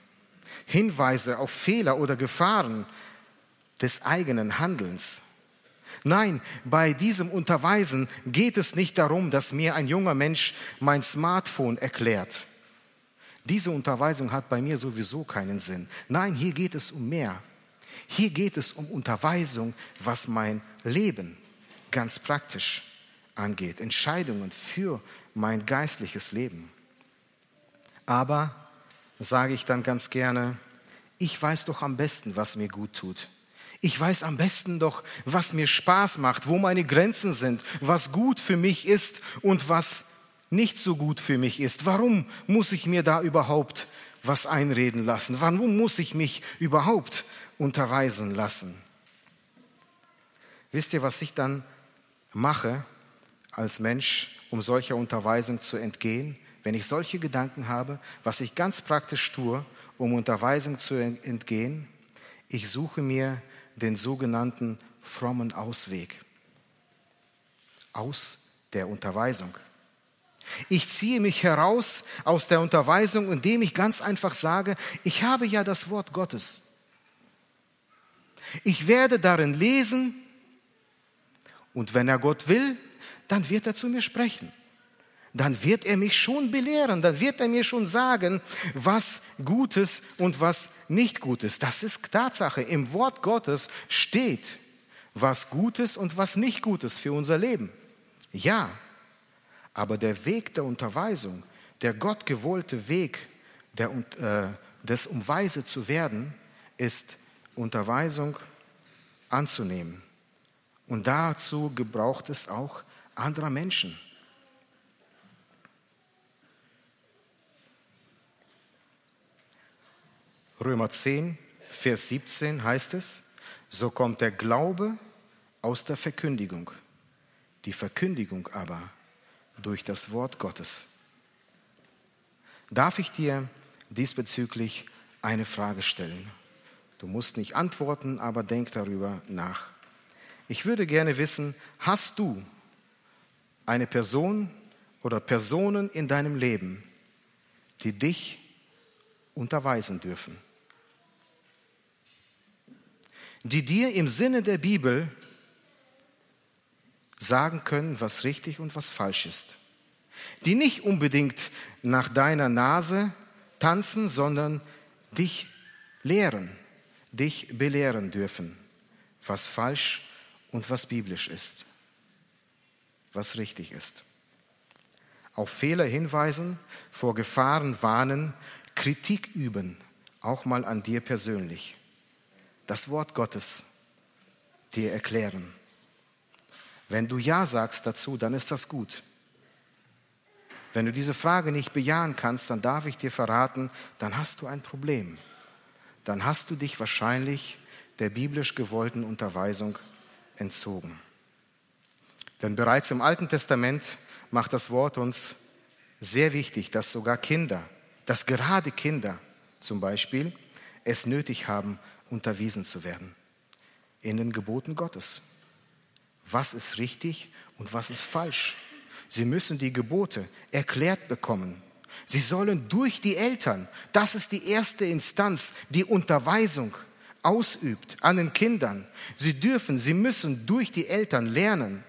Hinweise auf Fehler oder Gefahren des eigenen Handelns. Nein, bei diesem Unterweisen geht es nicht darum, dass mir ein junger Mensch mein Smartphone erklärt. Diese Unterweisung hat bei mir sowieso keinen Sinn. Nein, hier geht es um mehr. Hier geht es um Unterweisung, was mein Leben ganz praktisch angeht. Entscheidungen für mein geistliches Leben. Aber, sage ich dann ganz gerne, ich weiß doch am besten, was mir gut tut. Ich weiß am besten doch, was mir Spaß macht, wo meine Grenzen sind, was gut für mich ist und was nicht so gut für mich ist. Warum muss ich mir da überhaupt was einreden lassen? Warum muss ich mich überhaupt unterweisen lassen? Wisst ihr, was ich dann mache als Mensch, um solcher Unterweisung zu entgehen? Wenn ich solche Gedanken habe, was ich ganz praktisch tue, um Unterweisung zu entgehen, ich suche mir den sogenannten frommen Ausweg aus der Unterweisung. Ich ziehe mich heraus aus der Unterweisung, indem ich ganz einfach sage, ich habe ja das Wort Gottes. Ich werde darin lesen und wenn er Gott will, dann wird er zu mir sprechen. Dann wird er mich schon belehren, dann wird er mir schon sagen, was Gutes und was nicht Gutes. Das ist Tatsache. Im Wort Gottes steht, was Gutes und was nicht Gutes für unser Leben. Ja, aber der Weg der Unterweisung, der gottgewollte Weg der, äh, des um weise zu werden, ist Unterweisung anzunehmen. Und dazu gebraucht es auch anderer Menschen. Römer 10, Vers 17 heißt es, so kommt der Glaube aus der Verkündigung, die Verkündigung aber durch das Wort Gottes. Darf ich dir diesbezüglich eine Frage stellen? Du musst nicht antworten, aber denk darüber nach. Ich würde gerne wissen, hast du eine Person oder Personen in deinem Leben, die dich unterweisen dürfen? Die dir im Sinne der Bibel sagen können, was richtig und was falsch ist. Die nicht unbedingt nach deiner Nase tanzen, sondern dich lehren, dich belehren dürfen, was falsch und was biblisch ist, was richtig ist. Auf Fehler hinweisen, vor Gefahren warnen, Kritik üben, auch mal an dir persönlich. Das Wort Gottes dir erklären wenn du Ja sagst dazu, dann ist das gut. Wenn du diese Frage nicht bejahen kannst, dann darf ich dir verraten, dann hast du ein Problem. Dann hast du dich wahrscheinlich der biblisch gewollten Unterweisung entzogen. Denn bereits im Alten Testament macht das Wort uns sehr wichtig, dass sogar Kinder, dass gerade Kinder zum Beispiel es nötig haben, unterwiesen zu werden in den Geboten Gottes was ist richtig und was ist falsch. Sie müssen die Gebote erklärt bekommen. Sie sollen durch die Eltern, das ist die erste Instanz, die Unterweisung ausübt an den Kindern. Sie dürfen, sie müssen durch die Eltern lernen,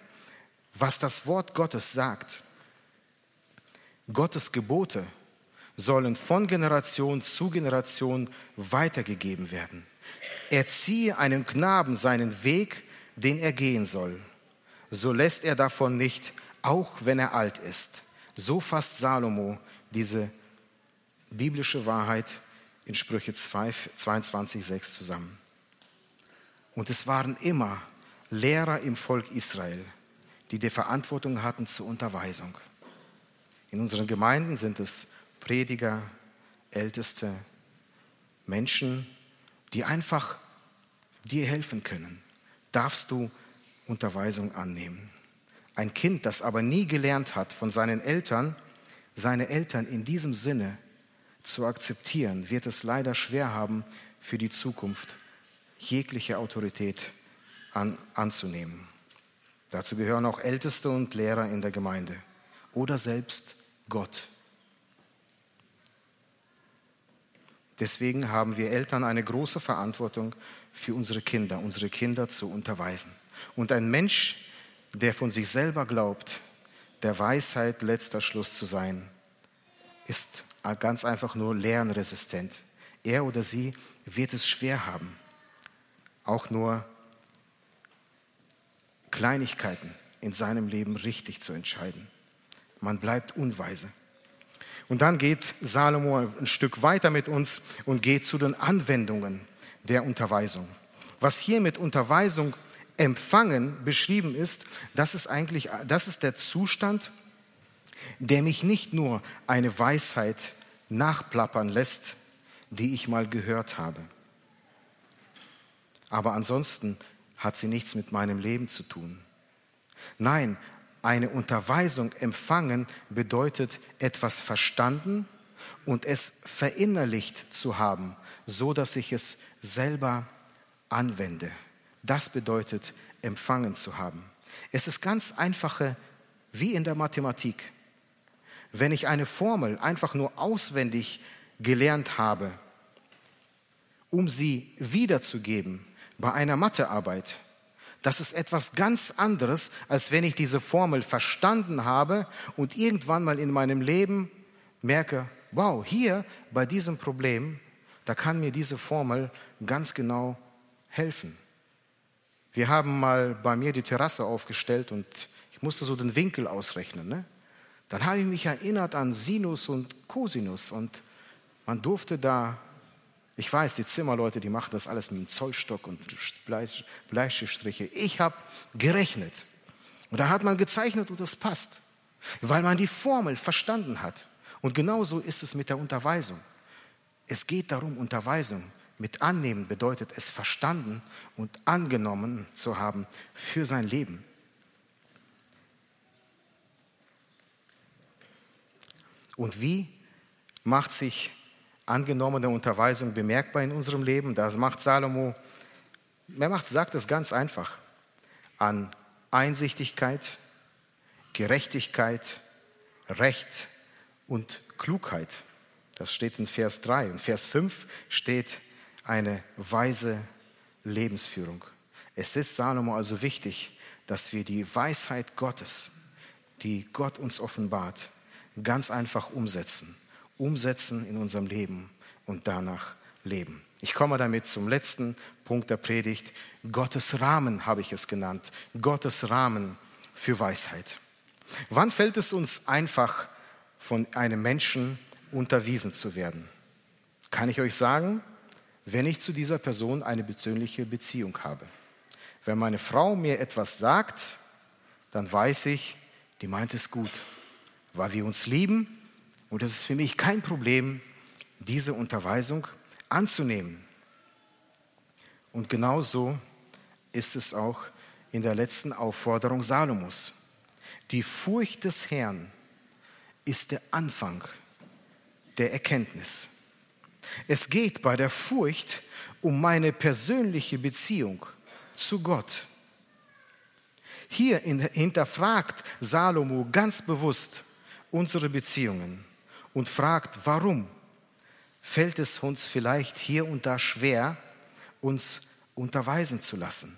was das Wort Gottes sagt. Gottes Gebote sollen von Generation zu Generation weitergegeben werden. Erziehe einem Knaben seinen Weg, den er gehen soll. So lässt er davon nicht, auch wenn er alt ist. So fasst Salomo diese biblische Wahrheit in Sprüche 22, 6 zusammen. Und es waren immer Lehrer im Volk Israel, die die Verantwortung hatten zur Unterweisung. In unseren Gemeinden sind es Prediger, Älteste, Menschen, die einfach dir helfen können. Darfst du Unterweisung annehmen. Ein Kind, das aber nie gelernt hat von seinen Eltern, seine Eltern in diesem Sinne zu akzeptieren, wird es leider schwer haben, für die Zukunft jegliche Autorität an, anzunehmen. Dazu gehören auch Älteste und Lehrer in der Gemeinde oder selbst Gott. Deswegen haben wir Eltern eine große Verantwortung für unsere Kinder, unsere Kinder zu unterweisen. Und ein Mensch, der von sich selber glaubt, der Weisheit letzter Schluss zu sein, ist ganz einfach nur lernresistent. Er oder sie wird es schwer haben, auch nur Kleinigkeiten in seinem Leben richtig zu entscheiden. Man bleibt unweise. Und dann geht Salomo ein Stück weiter mit uns und geht zu den Anwendungen der Unterweisung. Was hier mit Unterweisung empfangen beschrieben ist, das ist eigentlich, das ist der Zustand, der mich nicht nur eine Weisheit nachplappern lässt, die ich mal gehört habe. Aber ansonsten hat sie nichts mit meinem Leben zu tun. Nein, eine Unterweisung empfangen bedeutet etwas verstanden und es verinnerlicht zu haben, so dass ich es selber anwende. Das bedeutet empfangen zu haben. Es ist ganz einfache, wie in der Mathematik. Wenn ich eine Formel einfach nur auswendig gelernt habe, um sie wiederzugeben bei einer Mathearbeit, das ist etwas ganz anderes, als wenn ich diese Formel verstanden habe und irgendwann mal in meinem Leben merke, wow, hier bei diesem Problem, da kann mir diese Formel ganz genau helfen. Wir haben mal bei mir die Terrasse aufgestellt und ich musste so den Winkel ausrechnen. Ne? Dann habe ich mich erinnert an Sinus und Cosinus und man durfte da ich weiß, die Zimmerleute, die machen das alles mit dem Zollstock und Bleistiftstriche. Ich habe gerechnet. Und da hat man gezeichnet und das passt, weil man die Formel verstanden hat. Und genauso ist es mit der Unterweisung. Es geht darum, Unterweisung mit annehmen bedeutet es verstanden und angenommen zu haben für sein Leben. Und wie macht sich angenommene Unterweisung bemerkbar in unserem Leben. Das macht Salomo, er macht, sagt es ganz einfach, an Einsichtigkeit, Gerechtigkeit, Recht und Klugheit. Das steht in Vers 3. In Vers 5 steht eine weise Lebensführung. Es ist Salomo also wichtig, dass wir die Weisheit Gottes, die Gott uns offenbart, ganz einfach umsetzen umsetzen in unserem Leben und danach leben. Ich komme damit zum letzten Punkt der Predigt. Gottes Rahmen habe ich es genannt. Gottes Rahmen für Weisheit. Wann fällt es uns einfach, von einem Menschen unterwiesen zu werden? Kann ich euch sagen, wenn ich zu dieser Person eine persönliche Beziehung habe. Wenn meine Frau mir etwas sagt, dann weiß ich, die meint es gut, weil wir uns lieben und es ist für mich kein Problem, diese Unterweisung anzunehmen. Und genauso ist es auch in der letzten Aufforderung Salomos. Die Furcht des Herrn ist der Anfang der Erkenntnis. Es geht bei der Furcht um meine persönliche Beziehung zu Gott. Hier hinterfragt Salomo ganz bewusst unsere Beziehungen und fragt, warum fällt es uns vielleicht hier und da schwer, uns unterweisen zu lassen.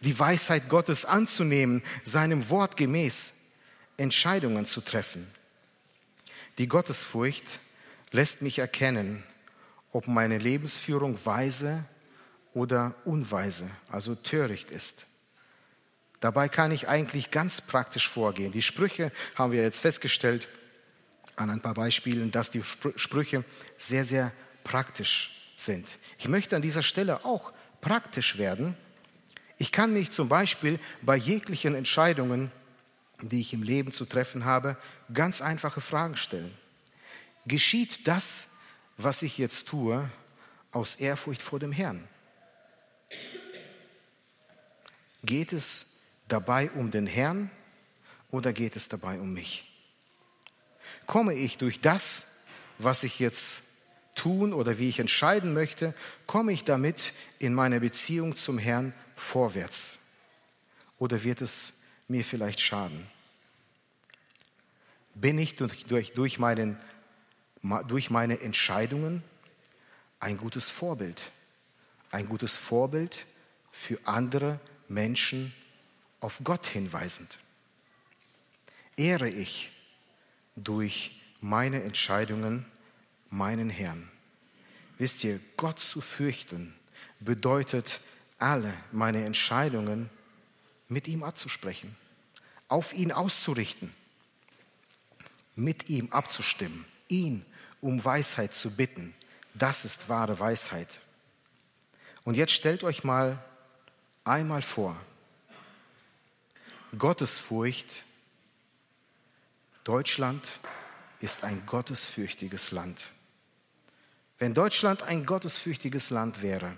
Die Weisheit Gottes anzunehmen, seinem Wort gemäß Entscheidungen zu treffen. Die Gottesfurcht lässt mich erkennen, ob meine Lebensführung weise oder unweise, also töricht ist. Dabei kann ich eigentlich ganz praktisch vorgehen. Die Sprüche haben wir jetzt festgestellt an ein paar Beispielen, dass die Sprüche sehr, sehr praktisch sind. Ich möchte an dieser Stelle auch praktisch werden. Ich kann mich zum Beispiel bei jeglichen Entscheidungen, die ich im Leben zu treffen habe, ganz einfache Fragen stellen. Geschieht das, was ich jetzt tue, aus Ehrfurcht vor dem Herrn? Geht es dabei um den Herrn oder geht es dabei um mich? Komme ich durch das, was ich jetzt tun oder wie ich entscheiden möchte, komme ich damit in meiner Beziehung zum Herrn vorwärts? Oder wird es mir vielleicht schaden? Bin ich durch, durch, meinen, durch meine Entscheidungen ein gutes Vorbild? Ein gutes Vorbild für andere Menschen auf Gott hinweisend? Ehre ich durch meine Entscheidungen meinen Herrn. Wisst ihr, Gott zu fürchten bedeutet, alle meine Entscheidungen mit ihm abzusprechen, auf ihn auszurichten, mit ihm abzustimmen, ihn um Weisheit zu bitten. Das ist wahre Weisheit. Und jetzt stellt euch mal einmal vor, Gottesfurcht, Deutschland ist ein gottesfürchtiges Land. Wenn Deutschland ein gottesfürchtiges Land wäre,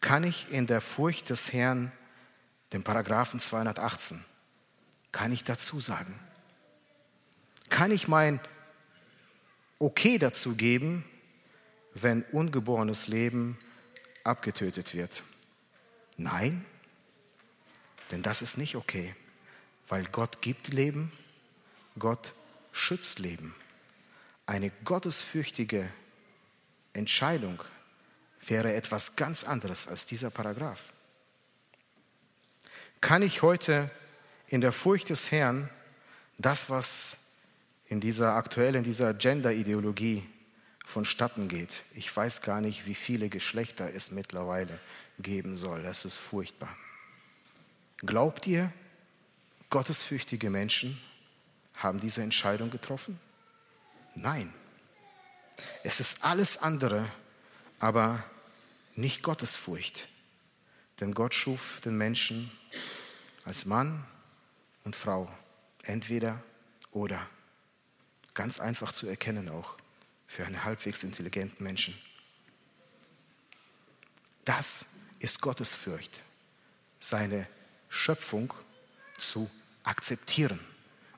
kann ich in der Furcht des Herrn, den Paragraphen 218, kann ich dazu sagen? Kann ich mein Okay dazu geben, wenn ungeborenes Leben abgetötet wird? Nein, denn das ist nicht okay, weil Gott gibt Leben, Gott schützt Leben. Eine gottesfürchtige Entscheidung wäre etwas ganz anderes als dieser Paragraph. Kann ich heute in der Furcht des Herrn das, was in dieser aktuell in dieser Gender-Ideologie vonstatten geht, ich weiß gar nicht, wie viele Geschlechter es mittlerweile geben soll. Das ist furchtbar. Glaubt ihr, gottesfürchtige Menschen haben diese Entscheidung getroffen? Nein. Es ist alles andere, aber nicht Gottesfurcht. Denn Gott schuf den Menschen als Mann und Frau. Entweder oder. Ganz einfach zu erkennen auch für einen halbwegs intelligenten Menschen. Das ist Gottesfurcht, seine Schöpfung zu akzeptieren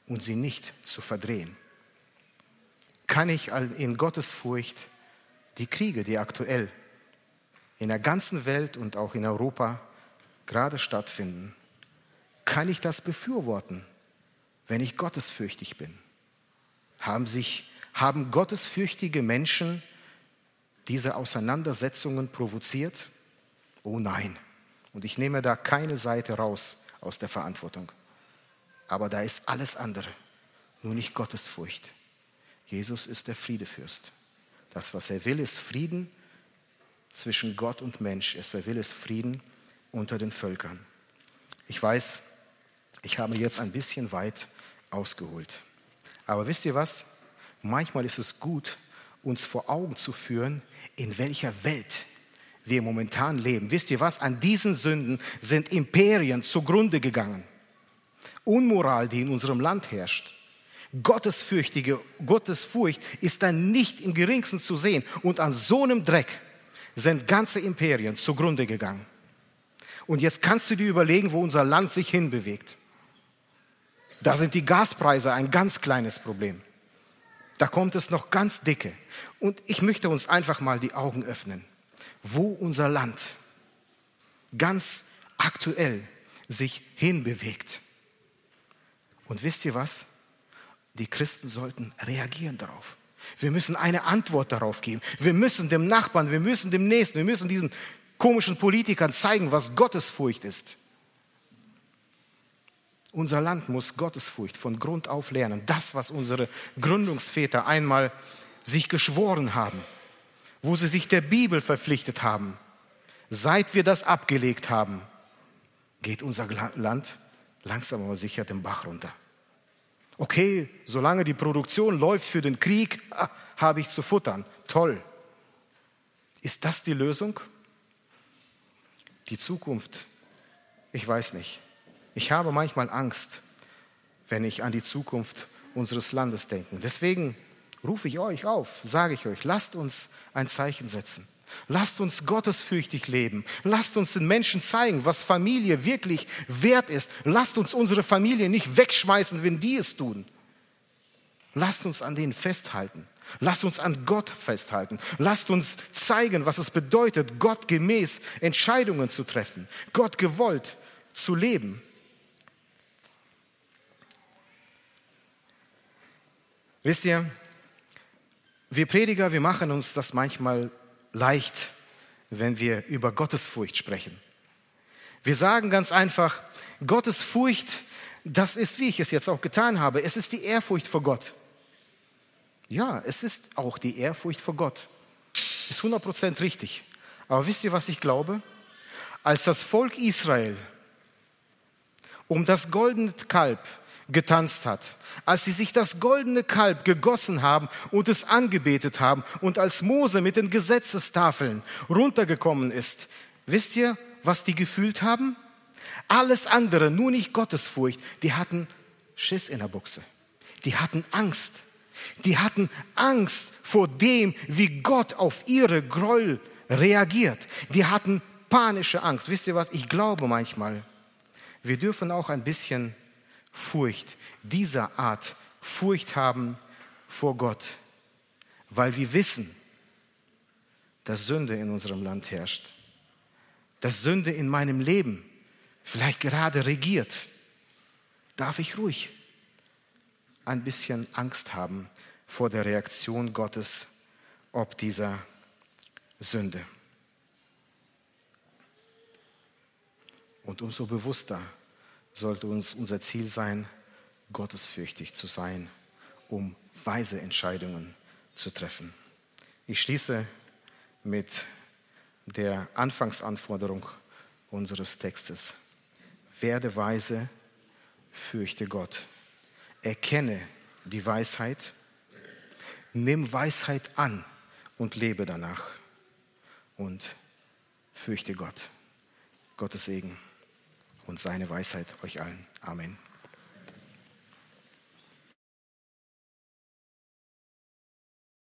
und sie nicht zu verdrehen kann ich in Gottesfurcht die Kriege, die aktuell in der ganzen Welt und auch in Europa gerade stattfinden, kann ich das befürworten, wenn ich gottesfürchtig bin? Haben, sich, haben gottesfürchtige Menschen diese Auseinandersetzungen provoziert? Oh nein. Und ich nehme da keine Seite raus aus der Verantwortung. Aber da ist alles andere, nur nicht Gottesfurcht. Jesus ist der Friedefürst. Das, was er will, ist Frieden zwischen Gott und Mensch. Er will es Frieden unter den Völkern. Ich weiß, ich habe jetzt ein bisschen weit ausgeholt. Aber wisst ihr was? Manchmal ist es gut, uns vor Augen zu führen, in welcher Welt wir momentan leben. Wisst ihr was? An diesen Sünden sind Imperien zugrunde gegangen. Unmoral, die in unserem Land herrscht. Gottesfürchtige, Gottesfurcht ist dann nicht im geringsten zu sehen. Und an so einem Dreck sind ganze Imperien zugrunde gegangen. Und jetzt kannst du dir überlegen, wo unser Land sich hinbewegt. Da sind die Gaspreise ein ganz kleines Problem. Da kommt es noch ganz dicke. Und ich möchte uns einfach mal die Augen öffnen, wo unser Land ganz aktuell sich hinbewegt. Und wisst ihr was? Die Christen sollten reagieren darauf. Wir müssen eine Antwort darauf geben. Wir müssen dem Nachbarn, wir müssen dem Nächsten, wir müssen diesen komischen Politikern zeigen, was Gottesfurcht ist. Unser Land muss Gottesfurcht von Grund auf lernen. Das, was unsere Gründungsväter einmal sich geschworen haben, wo sie sich der Bibel verpflichtet haben. Seit wir das abgelegt haben, geht unser Land langsam aber sicher den Bach runter. Okay, solange die Produktion läuft für den Krieg, habe ich zu futtern. Toll. Ist das die Lösung? Die Zukunft? Ich weiß nicht. Ich habe manchmal Angst, wenn ich an die Zukunft unseres Landes denke. Deswegen rufe ich euch auf, sage ich euch, lasst uns ein Zeichen setzen. Lasst uns gottesfürchtig leben. Lasst uns den Menschen zeigen, was Familie wirklich wert ist. Lasst uns unsere Familie nicht wegschmeißen, wenn die es tun. Lasst uns an denen festhalten. Lasst uns an Gott festhalten. Lasst uns zeigen, was es bedeutet, Gott gemäß Entscheidungen zu treffen, Gott gewollt zu leben. Wisst ihr, wir Prediger, wir machen uns das manchmal leicht, wenn wir über Gottesfurcht sprechen. Wir sagen ganz einfach, Gottesfurcht, das ist, wie ich es jetzt auch getan habe, es ist die Ehrfurcht vor Gott. Ja, es ist auch die Ehrfurcht vor Gott. Ist 100% richtig. Aber wisst ihr, was ich glaube? Als das Volk Israel um das goldene Kalb getanzt hat, als sie sich das goldene Kalb gegossen haben und es angebetet haben und als Mose mit den Gesetzestafeln runtergekommen ist, wisst ihr, was die gefühlt haben? Alles andere, nur nicht Gottesfurcht, die hatten Schiss in der Buchse. Die hatten Angst. Die hatten Angst vor dem, wie Gott auf ihre Groll reagiert. Die hatten panische Angst. Wisst ihr was? Ich glaube manchmal, wir dürfen auch ein bisschen Furcht, dieser Art Furcht haben vor Gott, weil wir wissen, dass Sünde in unserem Land herrscht, dass Sünde in meinem Leben vielleicht gerade regiert, darf ich ruhig ein bisschen Angst haben vor der Reaktion Gottes ob dieser Sünde. Und umso bewusster sollte uns unser Ziel sein, gottesfürchtig zu sein, um weise Entscheidungen zu treffen. Ich schließe mit der Anfangsanforderung unseres Textes. Werde weise, fürchte Gott. Erkenne die Weisheit, nimm Weisheit an und lebe danach. Und fürchte Gott. Gottes Segen und seine Weisheit euch allen. Amen.